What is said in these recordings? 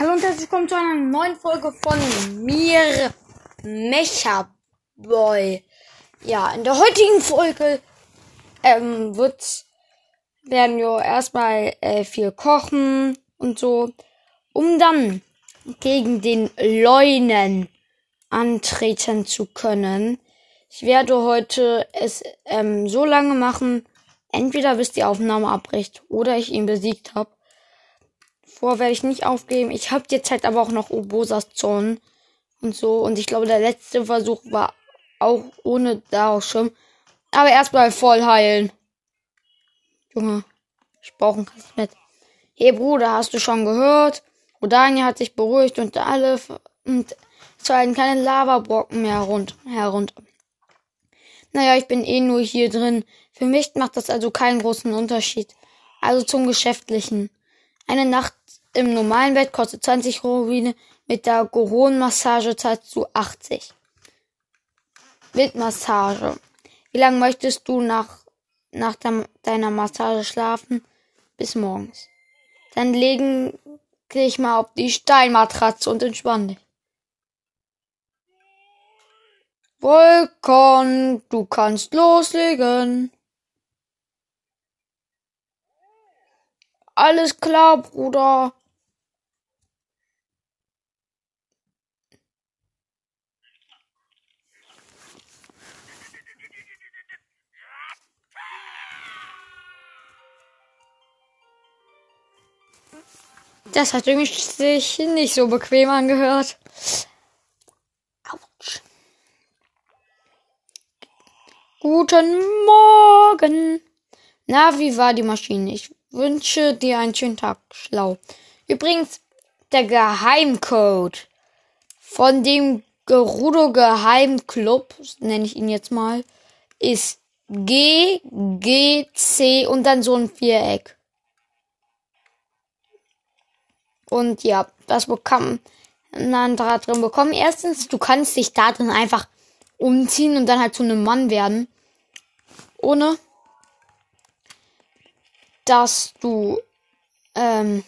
Hallo und herzlich willkommen zu einer neuen Folge von mir, Mecha Boy. Ja, in der heutigen Folge ähm, wird, werden wir erstmal äh, viel kochen und so, um dann gegen den Leunen antreten zu können. Ich werde heute es ähm, so lange machen, entweder bis die Aufnahme abbricht oder ich ihn besiegt habe vor werde ich nicht aufgeben. Ich habe jetzt halt aber auch noch Obosas Zorn und so. Und ich glaube, der letzte Versuch war auch ohne Daraufschirm. Aber erstmal voll heilen. Junge, ich brauche ein Kasmet. Hey Bruder, hast du schon gehört? Rodania hat sich beruhigt und alle und es fallen keine Lavabrocken mehr herunter, herunter. Naja, ich bin eh nur hier drin. Für mich macht das also keinen großen Unterschied. Also zum Geschäftlichen. Eine Nacht im normalen Bett kostet 20 Rubine, mit der Goron-Massage zahlst du 80. Mit Massage. Wie lange möchtest du nach, nach deiner Massage schlafen? Bis morgens. Dann legen dich mal auf die Steinmatratze und entspann dich. Volkon, du kannst loslegen. Alles klar, Bruder. Das hat irgendwie sich nicht so bequem angehört. Autsch. Guten Morgen. Na, wie war die Maschine? Ich wünsche dir einen schönen Tag. Schlau. Übrigens, der Geheimcode von dem Gerudo Geheimclub, nenne ich ihn jetzt mal, ist G, G, C und dann so ein Viereck. Und ja, das bekam dann da drin bekommen. Erstens, du kannst dich da drin einfach umziehen und dann halt zu einem Mann werden. Ohne dass du ähm,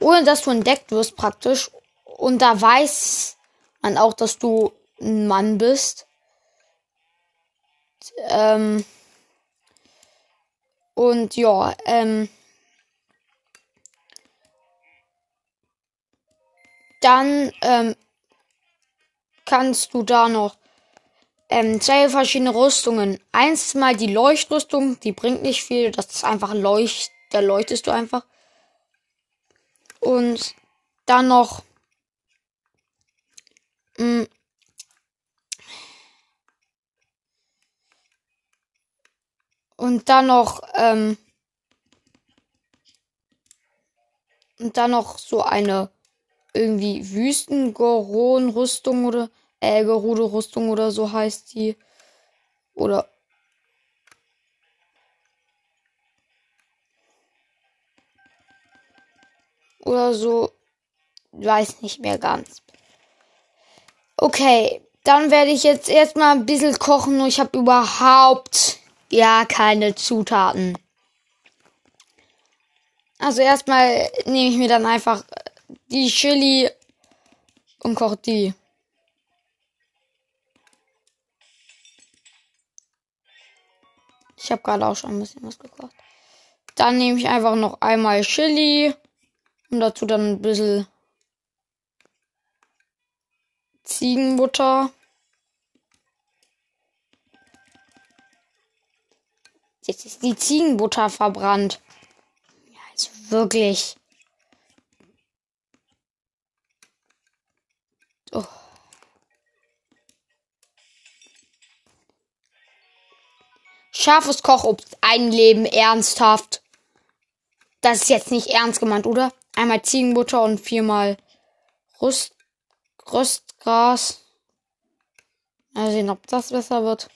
ohne dass du entdeckt wirst praktisch. Und da weiß man auch, dass du ein Mann bist. Ähm, und ja, ähm, Dann ähm, kannst du da noch ähm, zwei verschiedene Rüstungen. Eins mal die Leuchtrüstung, die bringt nicht viel, das ist einfach Leucht, da leuchtest du einfach. Und dann noch mh, mm, und dann noch ähm, und dann noch so eine irgendwie Wüstengoron-Rüstung oder äh, Gerudo-Rüstung oder so heißt die. Oder oder so. Weiß nicht mehr ganz. Okay, dann werde ich jetzt erstmal ein bisschen kochen. Nur ich habe überhaupt ja keine Zutaten. Also erstmal nehme ich mir dann einfach die Chili und kocht die. Ich habe gerade auch schon ein bisschen was gekocht. Dann nehme ich einfach noch einmal Chili und dazu dann ein bisschen Ziegenbutter. Jetzt ist die Ziegenbutter verbrannt. Ja, also wirklich. Oh. Scharfes Kochobst, ein Leben ernsthaft. Das ist jetzt nicht ernst gemeint, oder? Einmal Ziegenbutter und viermal Rüst, Röstgras. Mal sehen, ob das besser wird.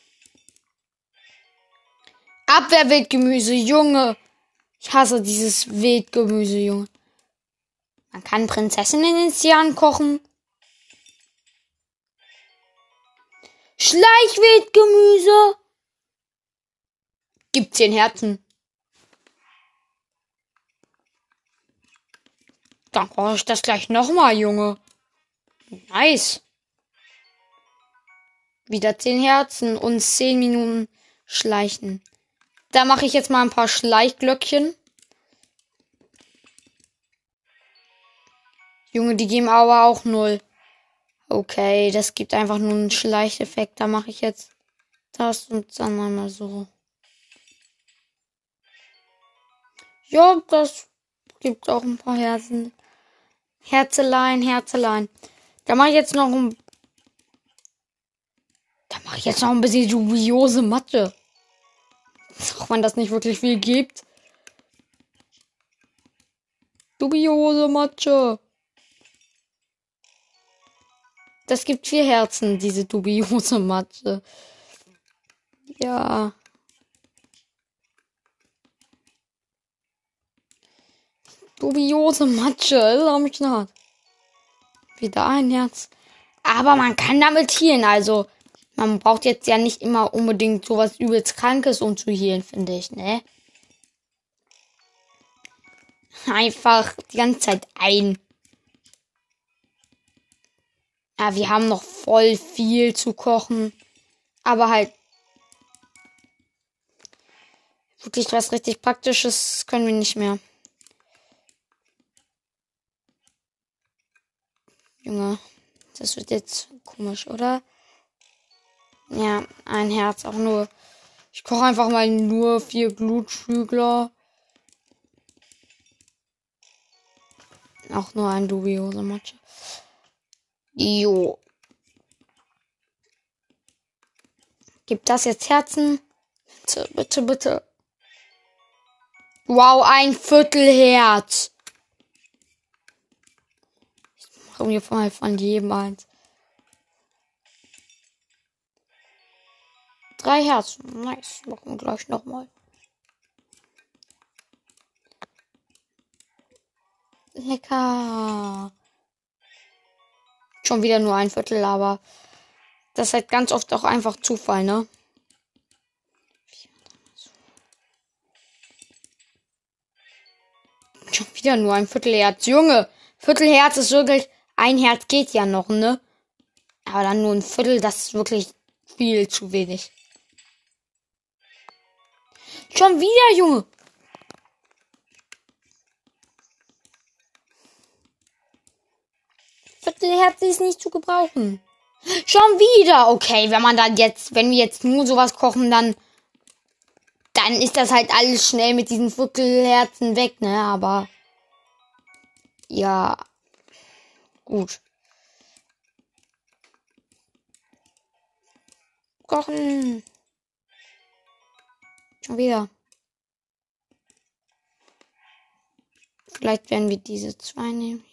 Abwehrwildgemüse, Junge. Ich hasse dieses Wildgemüse, Junge. Man kann Prinzessinnen ins Jahr kochen. Schleichwildgemüse. Gibt zehn Herzen. Dann brauche ich das gleich nochmal, Junge. Nice. Wieder 10 Herzen und 10 Minuten schleichen. Da mache ich jetzt mal ein paar Schleichglöckchen. Junge, die geben aber auch null. Okay, das gibt einfach nur einen Schleicheffekt. Da mache ich jetzt das und dann einmal so. Ja, das gibt auch ein paar Herzen. Herzelein, Herzelein. Da mache ich jetzt noch ein. Da mache ich jetzt noch ein bisschen dubiose Mathe. Auch wenn das nicht wirklich viel gibt. Dubiose Mathe. Das gibt vier Herzen, diese dubiose Mathe. Ja. Dubiose Matsche, ist am Start. Wieder ein Herz. Aber man kann damit healen, also man braucht jetzt ja nicht immer unbedingt sowas übelst Krankes, um zu healen, finde ich, ne? Einfach die ganze Zeit ein. Ja, wir haben noch voll viel zu kochen. Aber halt wirklich was richtig Praktisches können wir nicht mehr. Junge, das wird jetzt komisch, oder? Ja, ein Herz auch nur. Ich koche einfach mal nur vier Glutschügler. Auch nur ein dubiose Matcha. Jo. Gibt das jetzt Herzen? Bitte, bitte, bitte. Wow, ein Viertelherz. Ich mache mir von, von jedem eins. Drei Herzen. Nice. Machen wir gleich nochmal. Lecker. Schon wieder nur ein Viertel, aber das ist halt ganz oft auch einfach Zufall, ne? Schon wieder nur ein Viertelherz. Junge, Viertelherz ist wirklich. Ein Herz geht ja noch, ne? Aber dann nur ein Viertel, das ist wirklich viel zu wenig. Schon wieder, Junge. Viertelherz ist nicht zu gebrauchen. Schon wieder. Okay, wenn man dann jetzt, wenn wir jetzt nur sowas kochen, dann, dann ist das halt alles schnell mit diesen Viertelherzen weg, ne? Aber, ja, gut. Kochen. Schon wieder. Vielleicht werden wir diese zwei nehmen.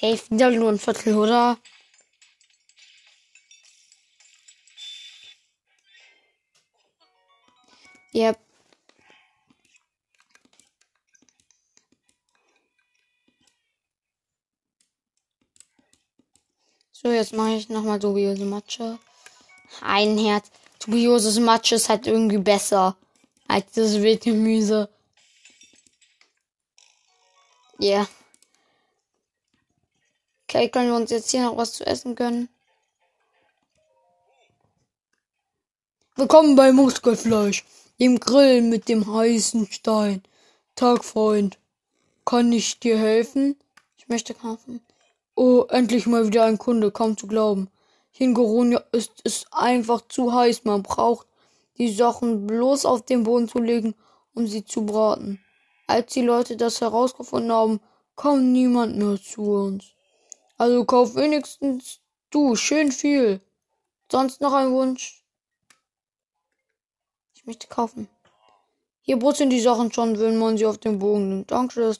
Safe wieder nur ein Viertel, oder? Yep. So, jetzt mache ich nochmal dubiose Matsche. Ein Herz. Dubioses Matsche ist halt irgendwie besser als das Wildgemüse. Ja. Yeah. Okay, können wir uns jetzt hier noch was zu essen gönnen? Willkommen bei Muskelfleisch, dem Grill mit dem heißen Stein. Tag, Freund. Kann ich dir helfen? Ich möchte kaufen. Oh, endlich mal wieder ein Kunde, kaum zu glauben. Hier in Goronia ist es einfach zu heiß. Man braucht die Sachen bloß auf den Boden zu legen, um sie zu braten. Als die Leute das herausgefunden haben, kam niemand mehr zu uns. Also kauf wenigstens du schön viel. Sonst noch ein Wunsch? Ich möchte kaufen. Hier brutzeln die Sachen schon, wenn man sie auf den Bogen nimmt. Danke.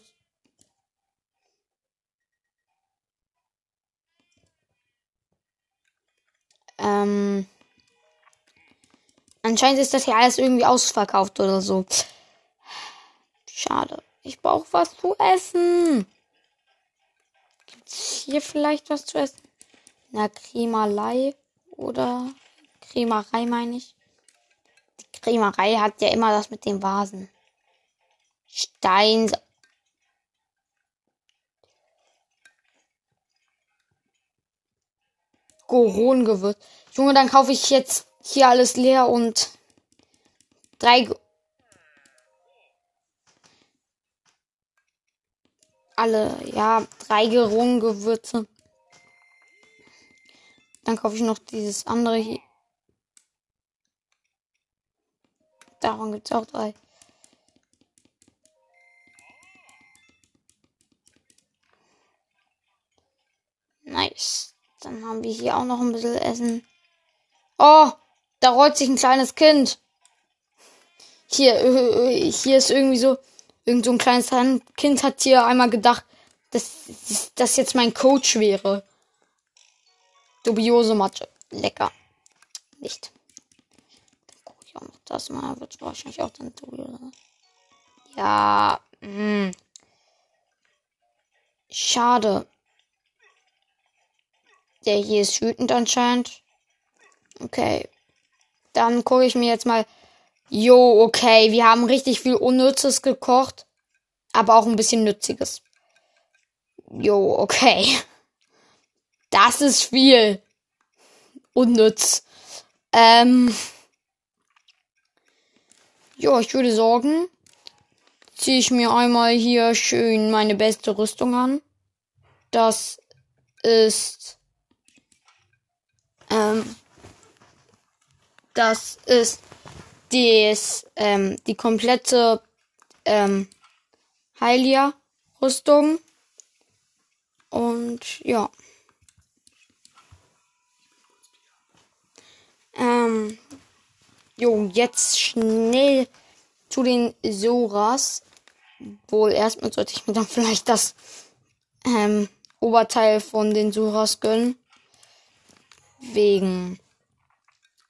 Ähm, anscheinend ist das hier alles irgendwie ausverkauft oder so. Schade. Ich brauche was zu essen. Gibt's hier vielleicht was zu essen? Na, Cremerei oder Cremerei meine ich. Die Cremerei hat ja immer das mit den Vasen. Stein. Goron-Gewürz. Junge, dann kaufe ich jetzt hier alles leer und drei Alle, ja, drei Gerungengewürze. Dann kaufe ich noch dieses andere hier. Davon gibt es auch drei. Nice. Dann haben wir hier auch noch ein bisschen Essen. Oh, da rollt sich ein kleines Kind. Hier, äh, äh, hier ist irgendwie so, irgend so ein kleines Kind hat hier einmal gedacht, dass das jetzt mein Coach wäre. Dubiose Mathe. Lecker. Nicht. Dann gucke ich auch noch das mal. Wird wahrscheinlich auch dann dubiose. Ja. Mh. Hm. Schade. Der hier ist wütend anscheinend. Okay. Dann gucke ich mir jetzt mal. Jo, okay. Wir haben richtig viel Unnützes gekocht. Aber auch ein bisschen Nütziges. Jo, okay. Das ist viel. Unnütz. Ähm. Ja, ich würde sagen, ziehe ich mir einmal hier schön meine beste Rüstung an. Das ist. Ähm, das ist des, ähm, die komplette ähm, Heilia-Rüstung. Und ja. Ähm, jo, jetzt schnell zu den Soras. Wohl erstmal sollte ich mir dann vielleicht das ähm, Oberteil von den Soras gönnen. Wegen.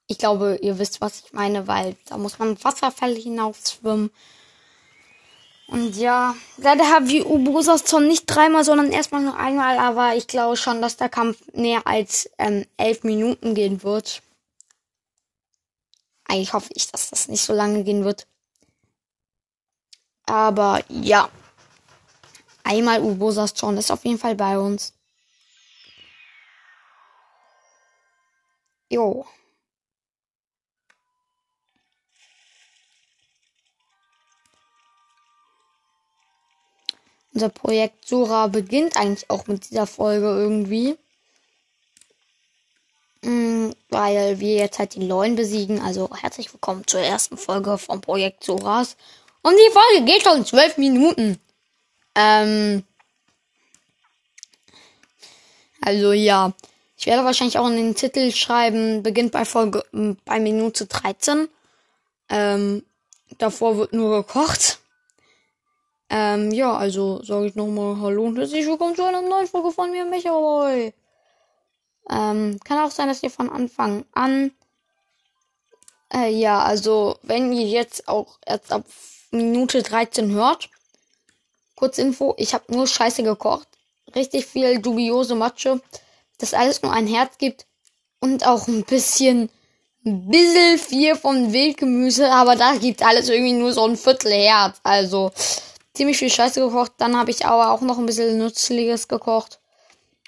Ich glaube, ihr wisst, was ich meine, weil da muss man Wasserfälle hinaufschwimmen. Und ja, leider haben wir Ubosas zwar nicht dreimal, sondern erstmal nur einmal, aber ich glaube schon, dass der Kampf mehr als ähm, elf Minuten gehen wird. Eigentlich hoffe ich, dass das nicht so lange gehen wird. Aber ja. Einmal Ubosas John ist auf jeden Fall bei uns. Jo. Unser Projekt Sora beginnt eigentlich auch mit dieser Folge irgendwie. Mm, weil wir jetzt halt die Leuen besiegen. Also herzlich willkommen zur ersten Folge vom Projekt Soras. Und die Folge geht schon zwölf Minuten. Ähm. Also ja. Ich werde wahrscheinlich auch in den Titel schreiben, beginnt bei Folge mm, bei Minute 13. Ähm, davor wird nur gekocht. Ähm, ja, also sage ich nochmal Hallo und herzlich willkommen zu einer neuen Folge von mir, Michael. Ähm, kann auch sein, dass ihr von Anfang an. Äh, ja, also wenn ihr jetzt auch erst ab Minute 13 hört. Kurz Info, ich habe nur Scheiße gekocht. Richtig viel dubiose Matsche. Das alles nur ein Herz gibt. Und auch ein bisschen, ein bisschen viel von Wildgemüse. Aber da gibt alles irgendwie nur so ein Viertel Herz. Also ziemlich viel Scheiße gekocht. Dann habe ich aber auch noch ein bisschen Nützliches gekocht.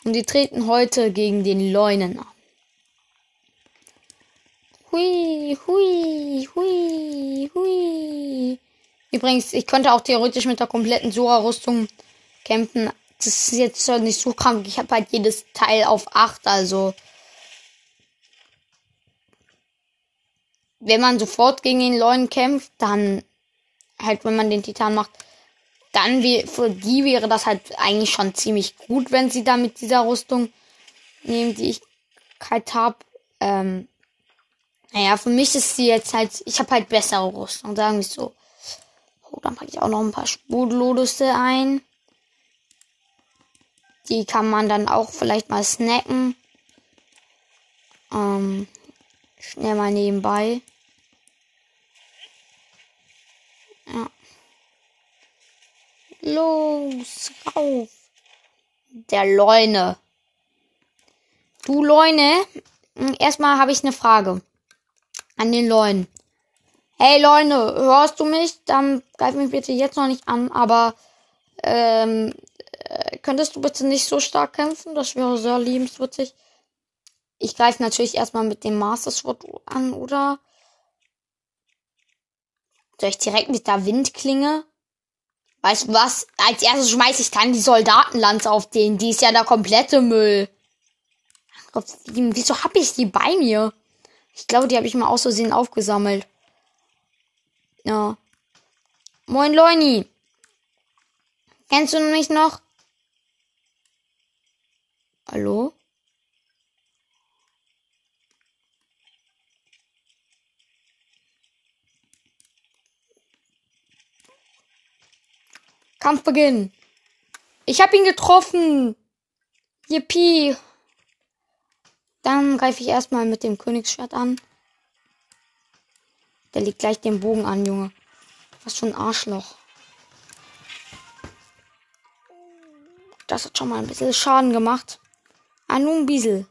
Und die treten heute gegen den Leunen an. Hui, hui, hui, hui. Übrigens, ich könnte auch theoretisch mit der kompletten Sora-Rüstung kämpfen. Das ist jetzt nicht so krank. Ich habe halt jedes Teil auf 8, also. Wenn man sofort gegen den Leunen kämpft, dann halt, wenn man den Titan macht, dann wie, für die wäre das halt eigentlich schon ziemlich gut, wenn sie da mit dieser Rüstung nehmen, die ich halt hab. Ähm, naja, für mich ist sie jetzt halt, ich habe halt bessere Rüstung, sagen wir so. Oh, dann packe ich auch noch ein paar Spudlodusse ein. Die kann man dann auch vielleicht mal snacken. Ähm, schnell mal nebenbei. Los, rauf. Der Leune. Du Leune, hm, erstmal habe ich eine Frage an den Leunen. Hey Leune, hörst du mich? Dann greif mich bitte jetzt noch nicht an, aber ähm, äh, könntest du bitte nicht so stark kämpfen? Das wäre sehr liebenswürdig. Ich greife natürlich erstmal mit dem Master Sword an, oder? Soll ich direkt mit der Windklinge? Weißt du was? Als erstes schmeiße ich dann die Soldatenlanze auf den. Die ist ja der komplette Müll. Wieso hab ich die bei mir? Ich glaube, die habe ich mal aus Versehen aufgesammelt. Ja. Moin Leuni. Kennst du mich noch? Hallo? Kampf beginnen. Ich habe ihn getroffen. Yippie. Dann greife ich erstmal mit dem Königsschwert an. Der legt gleich den Bogen an, Junge. Was für ein Arschloch. Das hat schon mal ein bisschen Schaden gemacht. Ah, nur ein bisschen.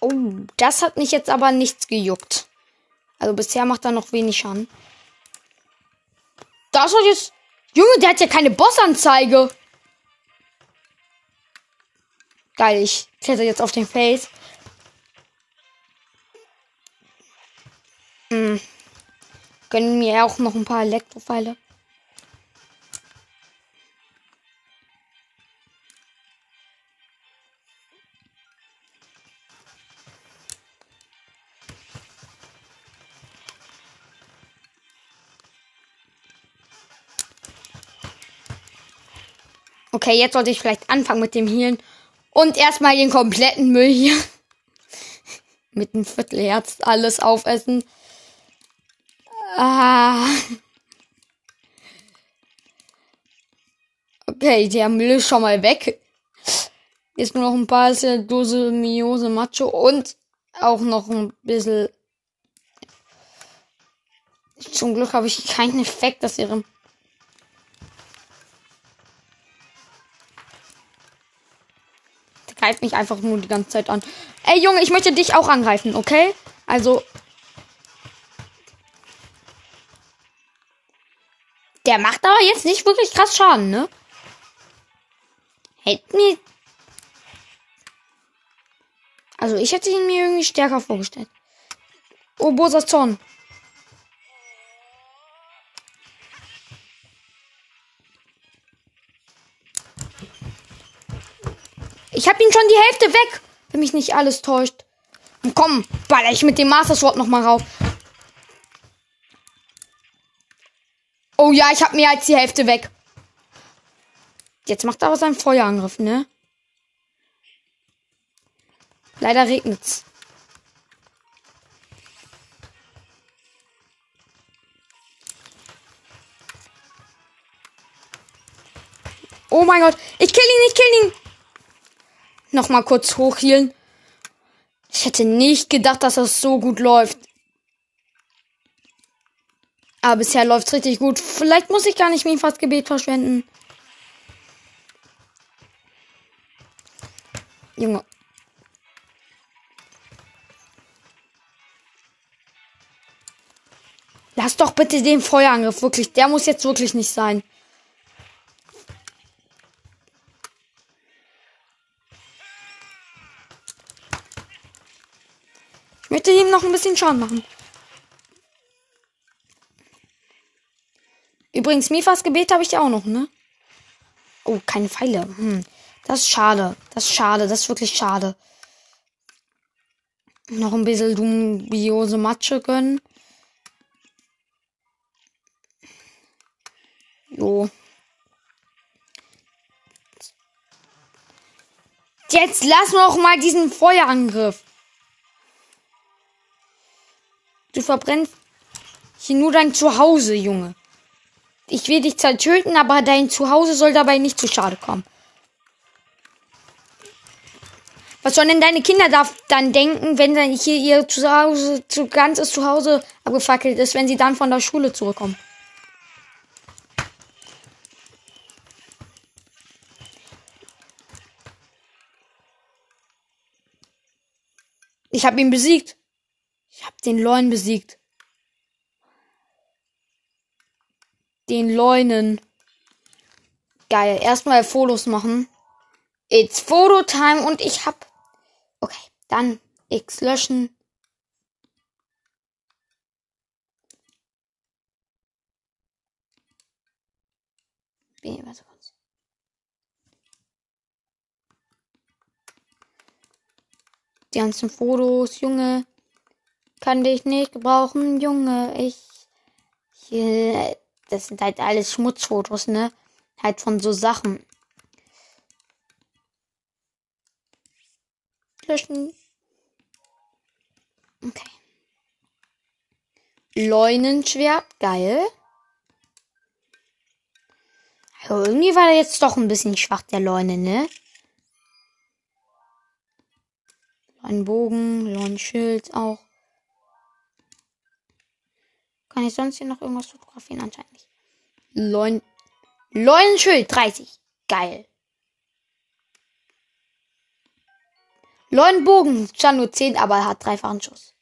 Oh, das hat mich jetzt aber nichts gejuckt. Also bisher macht er noch wenig Schaden. Das hat jetzt. Junge, der hat ja keine Bossanzeige. Geil, ich kletter jetzt auf den Face. Hm. Gönnen mir auch noch ein paar Elektropfeile. Okay, jetzt sollte ich vielleicht anfangen mit dem Healen. Und erstmal den kompletten Müll hier. mit einem Viertelherz alles aufessen. Ah. Okay, der Müll ist schon mal weg. Jetzt nur noch ein paar Dose Miose Macho und auch noch ein bisschen. Zum Glück habe ich keinen Effekt, dass ihre greift mich einfach nur die ganze Zeit an. Ey, Junge, ich möchte dich auch angreifen, okay? Also. Der macht aber jetzt nicht wirklich krass Schaden, ne? Hätte mir. Also, ich hätte ihn mir irgendwie stärker vorgestellt. Oh, Bosas Zorn. Ich habe ihn schon die Hälfte weg, wenn mich nicht alles täuscht. Und komm, baller ich mit dem Master Sword noch mal rauf. Oh ja, ich habe mehr als die Hälfte weg. Jetzt macht er aber seinen Feuerangriff, ne? Leider regnet's. Oh mein Gott, ich kill ihn, ich kill ihn noch mal kurz hochhielen. Ich hätte nicht gedacht, dass das so gut läuft. Aber bisher läuft's richtig gut. Vielleicht muss ich gar nicht Mifas Gebet verschwenden. Junge. Lass doch bitte den Feuerangriff wirklich. Der muss jetzt wirklich nicht sein. Möchte ihm noch ein bisschen Schaden machen. Übrigens, Mifas Gebet habe ich ja auch noch, ne? Oh, keine Pfeile. Hm. Das ist schade. Das ist schade. Das ist wirklich schade. Noch ein bisschen dubiose Matsche gönnen. Jo. Jetzt lass noch mal diesen Feuerangriff. Du verbrennst hier nur dein Zuhause, Junge. Ich will dich zwar töten, aber dein Zuhause soll dabei nicht zu schade kommen. Was sollen denn deine Kinder da dann denken, wenn dann hier ihr Zuhause, zu ganzes Zuhause abgefackelt ist, wenn sie dann von der Schule zurückkommen? Ich habe ihn besiegt. Ich habe den Lorn besiegt. den Leunen. Geil. Erstmal Fotos machen. It's Photo Time und ich hab. Okay, dann X löschen. Nee, warte kurz. Die ganzen Fotos, Junge. Kann dich nicht gebrauchen, Junge. Ich. Hier, das sind halt alles Schmutzfotos, ne? Halt von so Sachen. Löschen. Okay. Leunenschwert, geil. Ja, irgendwie war er jetzt doch ein bisschen schwach, der Leune, ne? Leunenbogen, Leunenschild auch. Kann ich sonst hier noch irgendwas fotografieren? Anscheinend nicht. Leun Leunenschild 30. Geil. Leunenbogen, zwar nur 10, aber er hat dreifachen Schuss.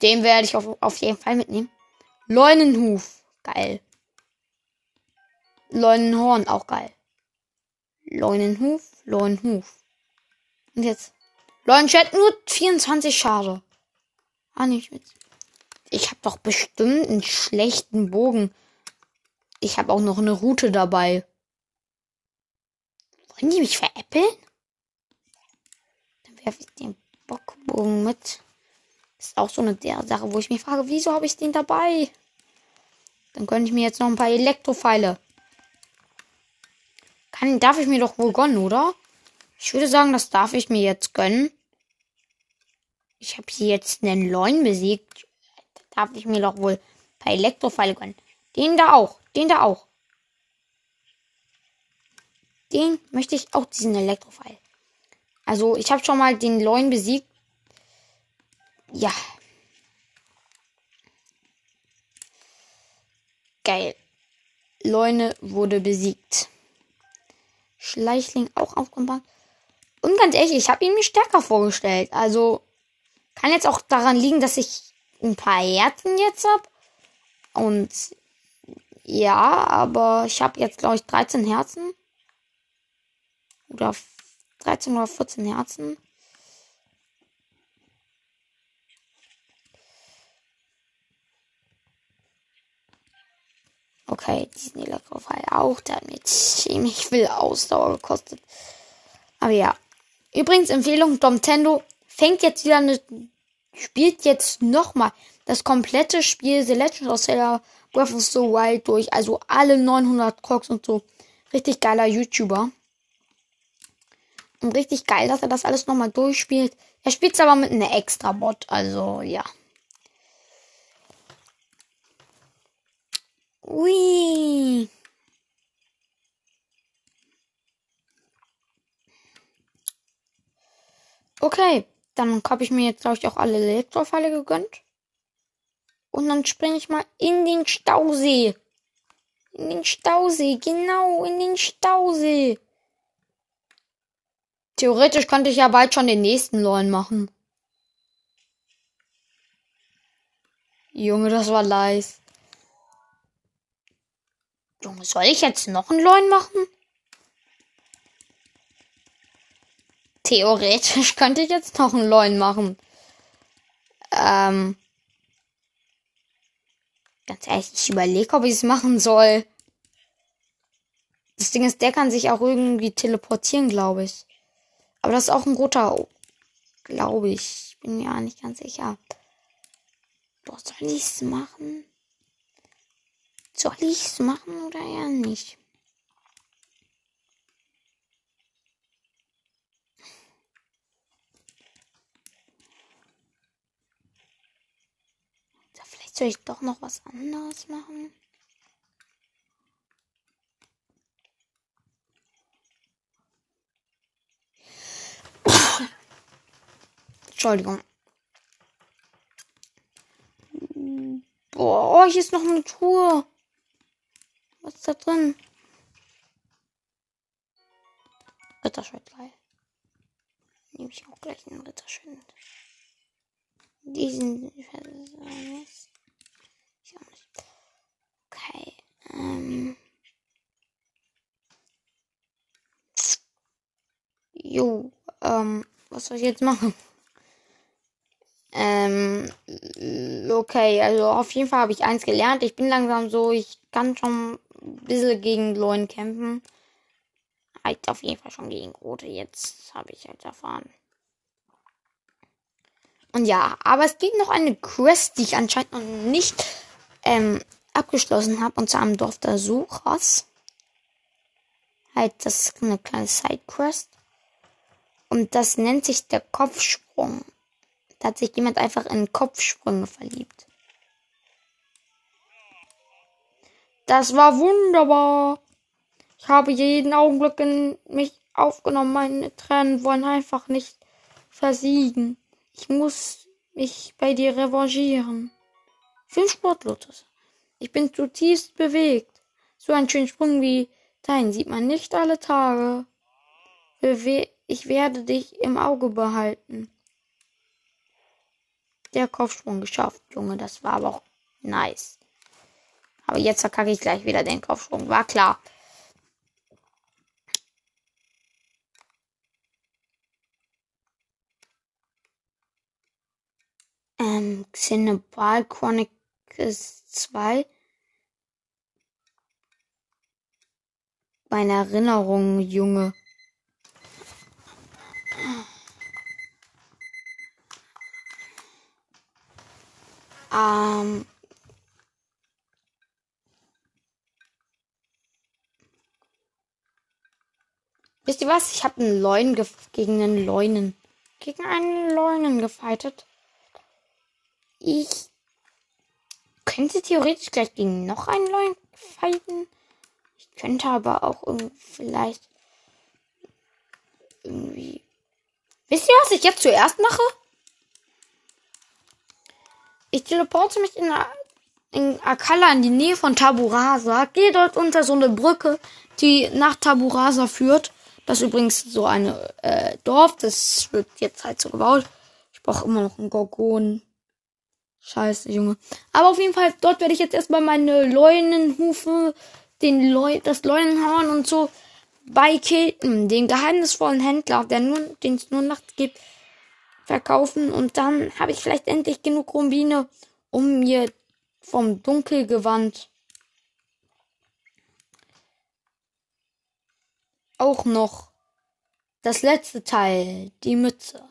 Den werde ich auf, auf jeden Fall mitnehmen. Leunenhuf. Geil. Leunenhorn, auch geil. Leunenhuf, Leunenhuf. Und jetzt. Leunenschwert nur 24 Schade. Ah, nicht mit. Ich habe doch bestimmt einen schlechten Bogen. Ich habe auch noch eine Route dabei. Wollen die mich veräppeln? Dann werfe ich den Bockbogen mit. Ist auch so eine der Sache, wo ich mich frage, wieso habe ich den dabei? Dann könnte ich mir jetzt noch ein paar Elektropfeile. Kann, darf ich mir doch wohl gönnen, oder? Ich würde sagen, das darf ich mir jetzt gönnen. Ich habe hier jetzt einen Leun besiegt. Darf ich mir doch wohl ein paar Elektrofeile gönnen. Den da auch. Den da auch. Den möchte ich auch, diesen Elektrofeil. Also, ich habe schon mal den Leun besiegt. Ja. Geil. Leune wurde besiegt. Schleichling auch aufgebaut. Und ganz ehrlich, ich habe ihn mir stärker vorgestellt. Also kann jetzt auch daran liegen, dass ich ein paar Herzen jetzt habe. Und ja, aber ich habe jetzt, glaube ich, 13 Herzen. Oder 13 oder 14 Herzen. Okay, diesen Elektrofall auch. Mir ziemlich viel Ausdauer gekostet. Aber ja. Übrigens, Empfehlung, Domtendo fängt jetzt wieder eine. Spielt jetzt nochmal das komplette Spiel The Legend of Zelda Breath of the Wild durch. Also alle 900 Crocs und so. Richtig geiler YouTuber. Und richtig geil, dass er das alles nochmal durchspielt. Er spielt es aber mit einem extra Bot. Also, ja. Ui. Okay, dann habe ich mir jetzt, glaube ich, auch alle Elektrofälle gegönnt. Und dann springe ich mal in den Stausee. In den Stausee, genau, in den Stausee. Theoretisch könnte ich ja bald schon den nächsten Lorn machen. Junge, das war leise. Junge, soll ich jetzt noch einen Lorn machen? Theoretisch könnte ich jetzt noch einen Lorn machen. Ähm. Ganz ehrlich, ich überlege, ob ich es machen soll. Das Ding ist, der kann sich auch irgendwie teleportieren, glaube ich. Aber das ist auch ein roter, glaube ich. Bin auch nicht ganz sicher. Boah, soll ich es machen? Soll ich es machen oder eher nicht? Vielleicht soll ich doch noch was anderes machen. Entschuldigung. Boah, hier ist noch eine Tour. Was ist da drin? Ritterschwert geil. Nehme ich auch gleich einen Ritterschwert. Diesen. Ähm. Jo, ähm, was soll ich jetzt machen? Ähm, okay, also auf jeden Fall habe ich eins gelernt. Ich bin langsam so, ich kann schon ein bisschen gegen Leuen kämpfen. Halt auf jeden Fall schon gegen Rote, jetzt habe ich halt erfahren. Und ja, aber es gibt noch eine Quest, die ich anscheinend noch nicht ähm, abgeschlossen habe. Und zwar am Dorf der Suchers. Halt, das ist eine kleine Sidequest. Und das nennt sich der Kopfsprung. Da hat sich jemand einfach in Kopfsprünge verliebt. Das war wunderbar. Ich habe jeden Augenblick in mich aufgenommen. Meine Tränen wollen einfach nicht versiegen. Ich muss mich bei dir revanchieren. Fünf Sportlotus. Ich bin zutiefst bewegt. So ein schöner Sprung wie dein sieht man nicht alle Tage. Ich werde dich im Auge behalten. Der Kopfsprung geschafft, Junge. Das war aber auch nice. Aber jetzt verkacke ich gleich wieder den Kopfsprung. War klar. ähm, Xenobal Chronicles 2. Meine Erinnerung, Junge. Ähm. Wisst ihr was? Ich habe einen Leuen gegen einen Leunen. Gegen einen Leunen gefightet. Ich könnte theoretisch gleich gegen noch einen neuen fighten. Ich könnte aber auch irgendwie vielleicht irgendwie. Wisst ihr, was ich jetzt zuerst mache? Ich teleporte mich in, in Akala in die Nähe von Taburasa, gehe dort unter so eine Brücke, die nach Taburasa führt. Das ist übrigens so eine äh, Dorf, das wird jetzt halt so gebaut. Ich brauche immer noch einen Gorgon. Scheiße, Junge. Aber auf jeden Fall, dort werde ich jetzt erstmal meine Leunenhufe, den Leu das Leunenhorn und so bei Kilton, den geheimnisvollen Händler, der nur, den es nur nachts gibt, verkaufen. Und dann habe ich vielleicht endlich genug Rubine, um mir vom Dunkelgewand auch noch das letzte Teil, die Mütze.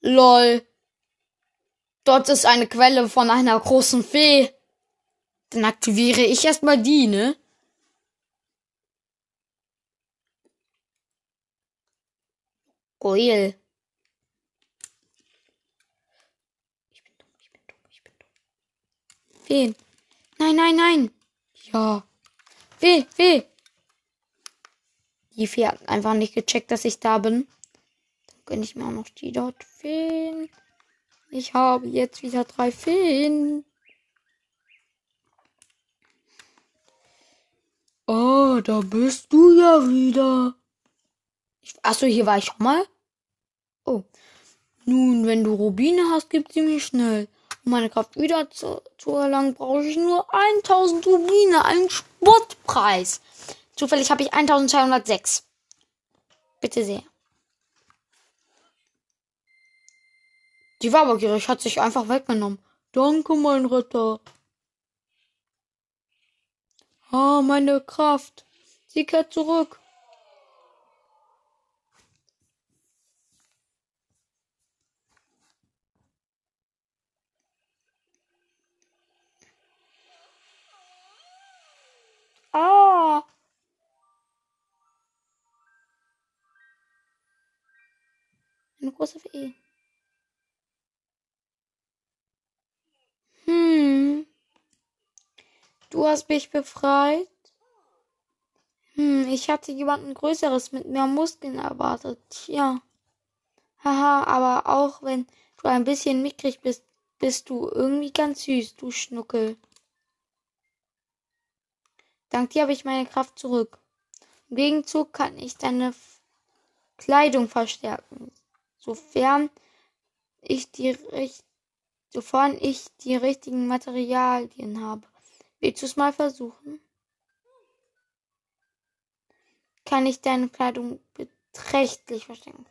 Lol. Dort ist eine Quelle von einer großen Fee. Dann aktiviere ich erstmal die, ne? Goil. Ich bin dumm, ich bin dumm, ich bin dumm. Feen. Nein, nein, nein. Ja. Fee, Fee. Die Fee hat einfach nicht gecheckt, dass ich da bin. Dann gönne ich mir auch noch die dort Feen. Ich habe jetzt wieder drei Feen. Oh, da bist du ja wieder. achso, hier war ich schon mal. Oh. Nun, wenn du Rubine hast, gib sie mir schnell. Um meine Kraft wieder zu, zu erlangen, brauche ich nur 1000 Rubine, einen Spottpreis. Zufällig habe ich 1206. Bitte sehr. Die war aber gierig, hat sich einfach weggenommen. Danke, mein Ritter. Ah, meine Kraft. Sie kehrt zurück. Ah. Eine große Fee. Du hast mich befreit? Hm, ich hatte jemanden Größeres mit mehr Muskeln erwartet. Tja. Haha, aber auch wenn du ein bisschen mickrig bist, bist du irgendwie ganz süß, du Schnuckel. Dank dir habe ich meine Kraft zurück. Im Gegenzug kann ich deine Kleidung verstärken, sofern ich die sofern ich die richtigen Materialien habe. Willst du es mal versuchen? Kann ich deine Kleidung beträchtlich verstecken?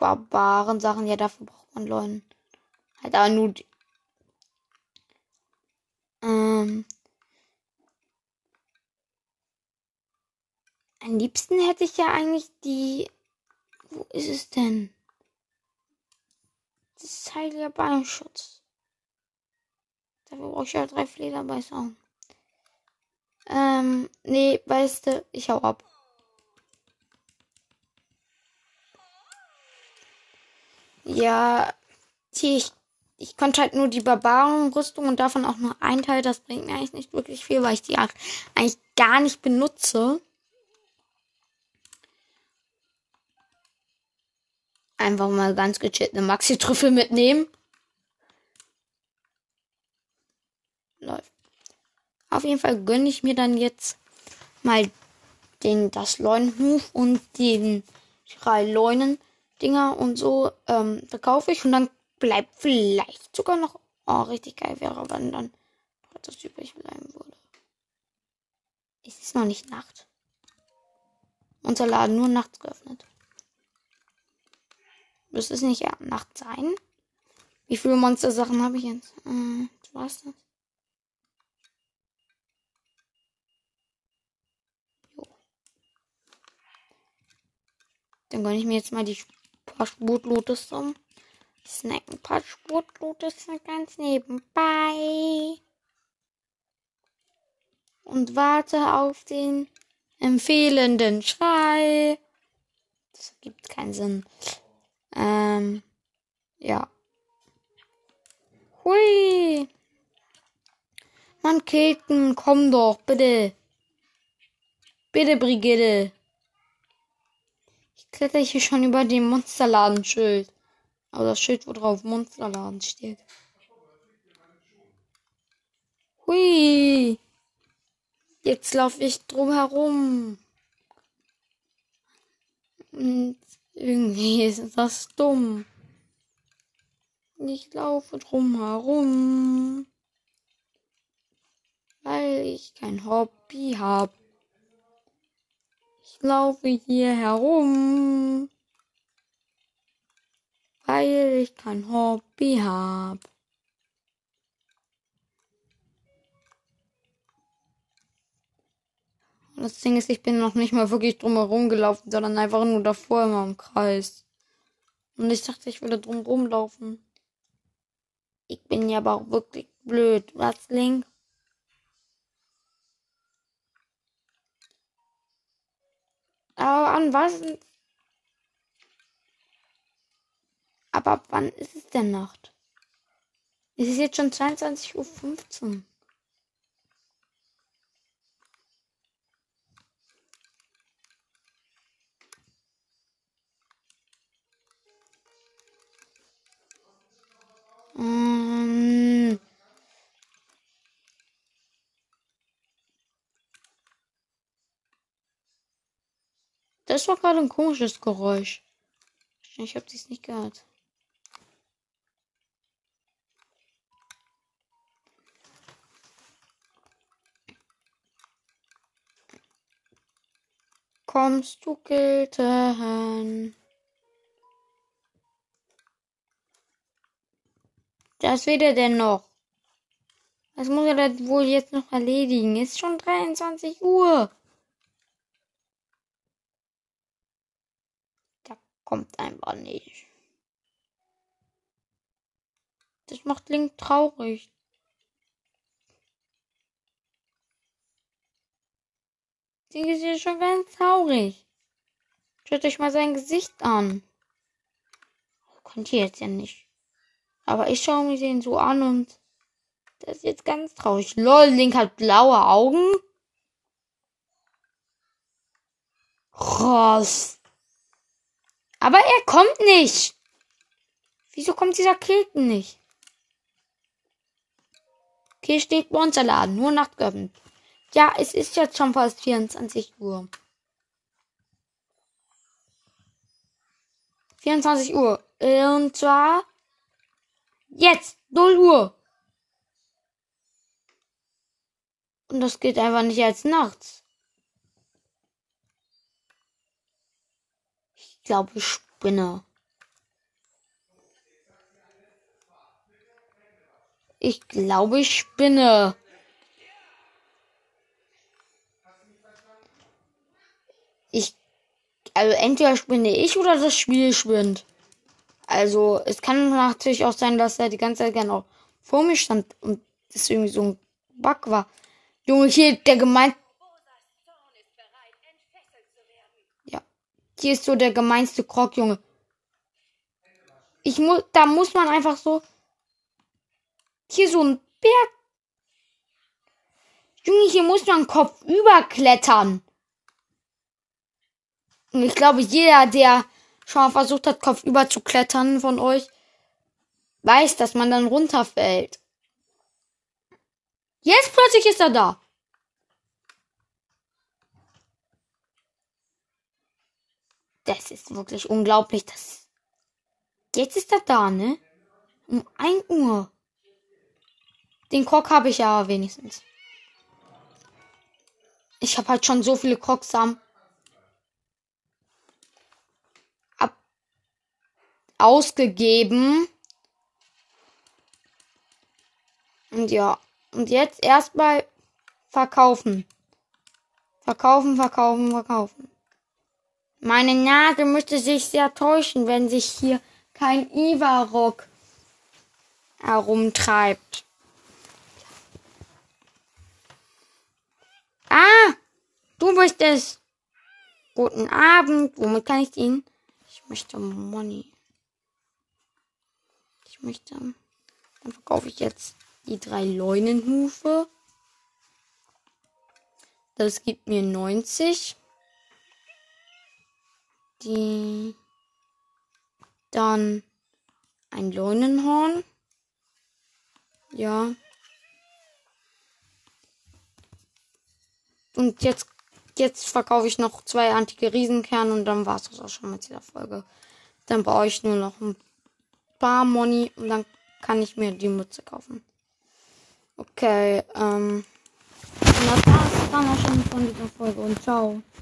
barbaren Sachen. Ja, dafür braucht man Leuen. Halt aber nur. Die, ähm. Am liebsten hätte ich ja eigentlich die. Wo ist es denn? Das ist heiliger Beinschutz. Dafür brauche ich ja drei Flederbeißer. Ähm, nee, weißt du, ich hau ab. Ja, ich, ich konnte halt nur die Barbarenrüstung und davon auch nur ein Teil. Das bringt mir eigentlich nicht wirklich viel, weil ich die eigentlich gar nicht benutze. Einfach mal ganz gechillt eine Maxi-Trüffel mitnehmen. Läuft. Auf jeden Fall gönne ich mir dann jetzt mal den, das Leunenhuf und den drei Leunen Dinger und so ähm, verkaufe ich und dann bleibt vielleicht sogar noch, oh, richtig geil wäre, wenn dann etwas übrig bleiben würde. Es ist noch nicht Nacht. Unser Laden nur nachts geöffnet. Müsste es nicht ja, Nacht sein? Wie viele Monster-Sachen habe ich jetzt? Äh, was das? Dann gönne ich mir jetzt mal die paar Spurtlotus um. Snack ein paar Spurtlotus ganz nebenbei. Und warte auf den empfehlenden Schrei. Das gibt keinen Sinn. Ähm, ja. Hui. Mann, Keten, komm doch, bitte. Bitte, Brigitte kletter ich hier schon über dem Monsterladenschild. Aber das Schild, wo drauf Monsterladen steht. Hui. Jetzt laufe ich drum herum. Und irgendwie ist das dumm. Ich laufe drum herum. Weil ich kein Hobby habe laufe hier herum, weil ich kein Hobby hab. Das Ding ist, ich bin noch nicht mal wirklich drumherum gelaufen, sondern einfach nur davor immer im Kreis. Und ich dachte, ich würde drumherum laufen. Ich bin ja aber auch wirklich blöd. Was, Link? Aber an was? Aber ab wann ist es denn Nacht? Es ist jetzt schon 22.15 Uhr. Ähm, Das war gerade ein komisches Geräusch. Ich habe dies nicht gehört. Kommst du, Gilten? Das wird er denn noch. Was muss er wohl jetzt noch erledigen? Ist schon 23 Uhr. Kommt einfach nicht. Das macht Link traurig. Link ist ja schon ganz traurig. Schaut euch mal sein Gesicht an. Könnt ihr jetzt ja nicht. Aber ich schaue mir den so an und das ist jetzt ganz traurig. Lol, Link hat blaue Augen. Krass. Aber er kommt nicht. Wieso kommt dieser Kilton nicht? Okay, steht Monsterladen, nur Nacht geöffnet. Ja, es ist jetzt schon fast 24 Uhr. 24 Uhr. Und zwar jetzt, 0 Uhr. Und das geht einfach nicht als nachts. Glaube, ich spinne. Ich glaube, ich spinne. Ich. Also entweder spinne ich oder das Spiel spinnt. Also es kann natürlich auch sein, dass er die ganze Zeit genau vor mir stand und das irgendwie so ein Bug war. Junge, hier der gemeint, Hier ist so der gemeinste Krog, Junge. Ich muss, da muss man einfach so. Hier so ein Berg. Junge, hier muss man Kopf überklettern. Und ich glaube, jeder, der schon mal versucht hat, Kopf über zu klettern von euch, weiß, dass man dann runterfällt. Jetzt plötzlich ist er da. Das ist wirklich unglaublich. Das Jetzt ist er da, ne? Um 1 Uhr. Den Krog habe ich ja wenigstens. Ich habe halt schon so viele Krogsamen ab ausgegeben. Und ja, und jetzt erstmal verkaufen. Verkaufen, verkaufen, verkaufen. Meine Nase müsste sich sehr täuschen, wenn sich hier kein Ivarok herumtreibt. Ah, du bist es. Guten Abend. Womit kann ich dienen? Ich möchte Money. Ich möchte. Dann verkaufe ich jetzt die drei Leunenhufe. Das gibt mir 90. Die dann ein Leunenhorn. Ja. Und jetzt, jetzt verkaufe ich noch zwei antike Riesenkerne und dann war es das auch schon mit dieser Folge. Dann brauche ich nur noch ein paar Money und dann kann ich mir die Mütze kaufen. Okay, ähm. Und das war's dann auch schon von dieser Folge und ciao.